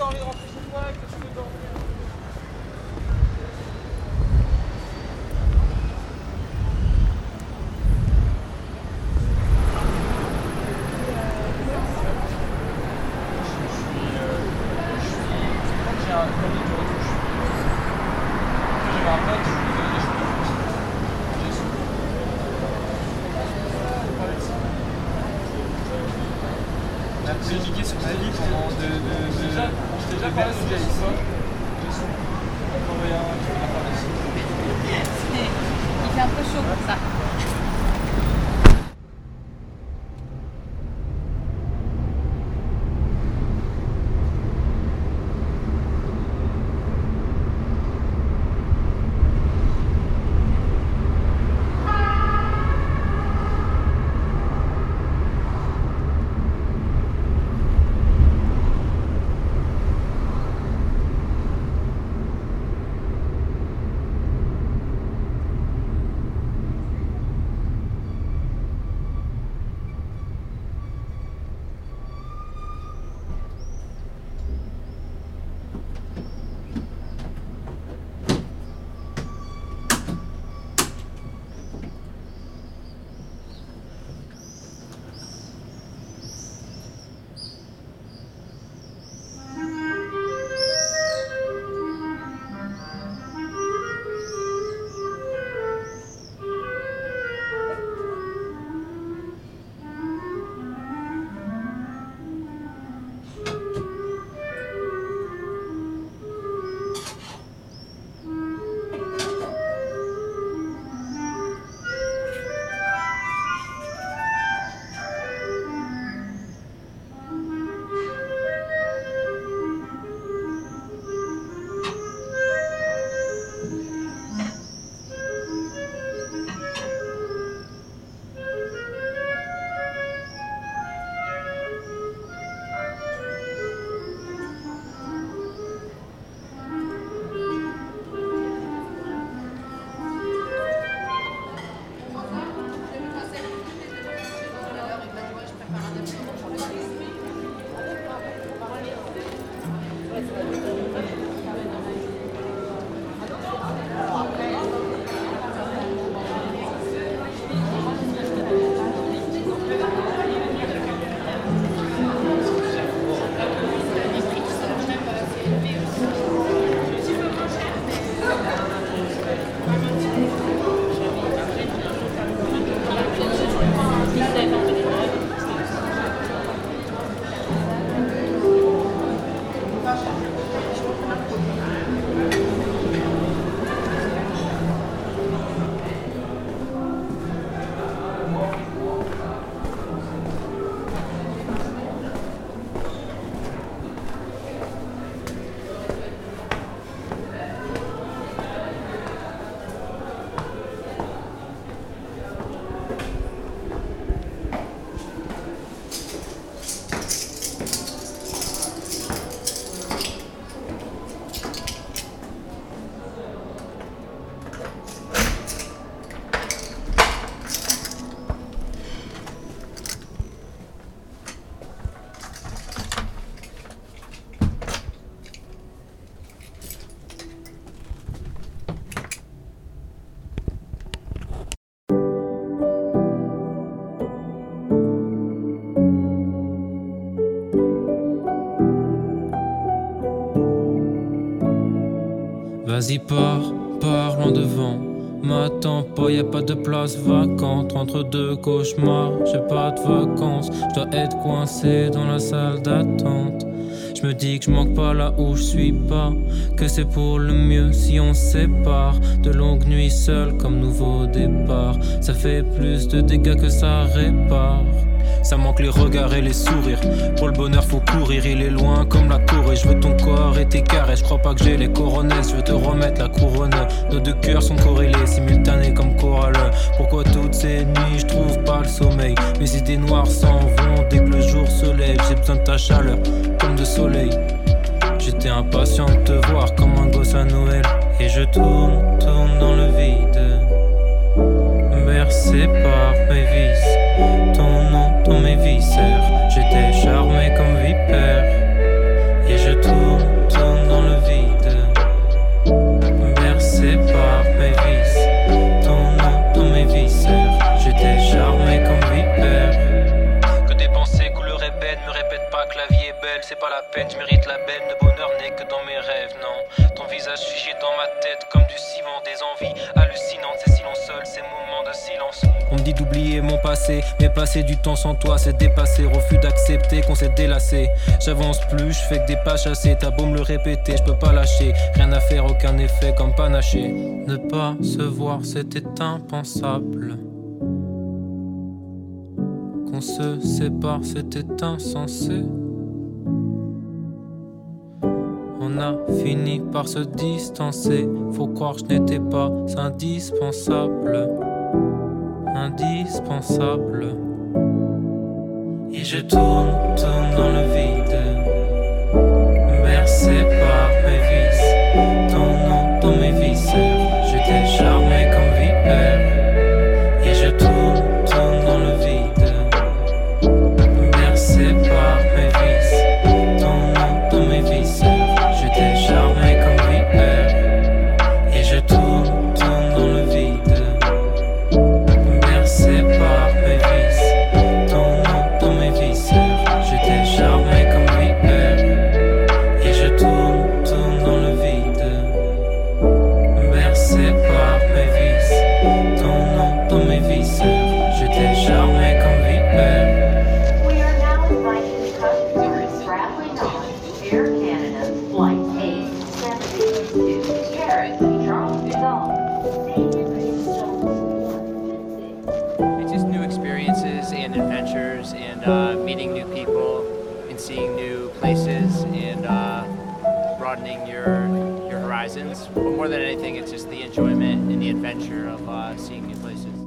t'as envie de rentrer chez toi, que tu veux dormir. J'ai cliqué sur ma vie pendant de. de, de déjà, parlé de. Il fait un peu chaud comme ça. Vas-y, pars, pars loin devant. M'attends pas, y a pas de place vacante entre deux cauchemars. J'ai pas de vacances, je dois être coincé dans la salle d'attente. Je me dis que je manque pas là où je suis pas, que c'est pour le mieux si on sépare. De longues nuits seules comme nouveau départ, ça fait plus de dégâts que ça répare. Ça manque les regards et les sourires. Pour le bonheur, faut courir. Il est loin comme la Corée. Je veux ton corps et tes caresses. Je crois pas que j'ai les coronets. Je veux te remettre la couronne. Nos deux cœurs sont corrélés, simultanés comme chorale. Pourquoi toutes ces nuits, je trouve pas le sommeil? Mes idées noires s'en vont dès que le jour se lève. J'ai besoin de ta chaleur, comme de soleil. J'étais impatient de te voir comme un gosse à Noël. Et je tourne, tourne dans le vide. Bercé par mes vices. Ton nom dans mes viscères. J'étais charmé comme vipère. Belle, c'est pas la peine, je mérite la belle. Le bonheur n'est que dans mes rêves, non. Ton visage figé dans ma tête comme du ciment, des envies hallucinantes, ces silences seuls, ces moments de silence. On me dit d'oublier mon passé, mais passer du temps sans toi, c'est dépasser. Refus d'accepter qu'on s'est délassé. J'avance plus, je fais que des pas chassés. T'as beau me le répéter, je peux pas lâcher. Rien à faire, aucun effet comme panaché. Ne pas se voir, c'était impensable. Se sépare, c'était insensé. On a fini par se distancer. Faut croire que je n'étais pas indispensable. Indispensable. Et je tourne, tourne dans le vide. Bercé par mes vices. Horizons. But more than anything, it's just the enjoyment and the adventure of uh, seeing new places.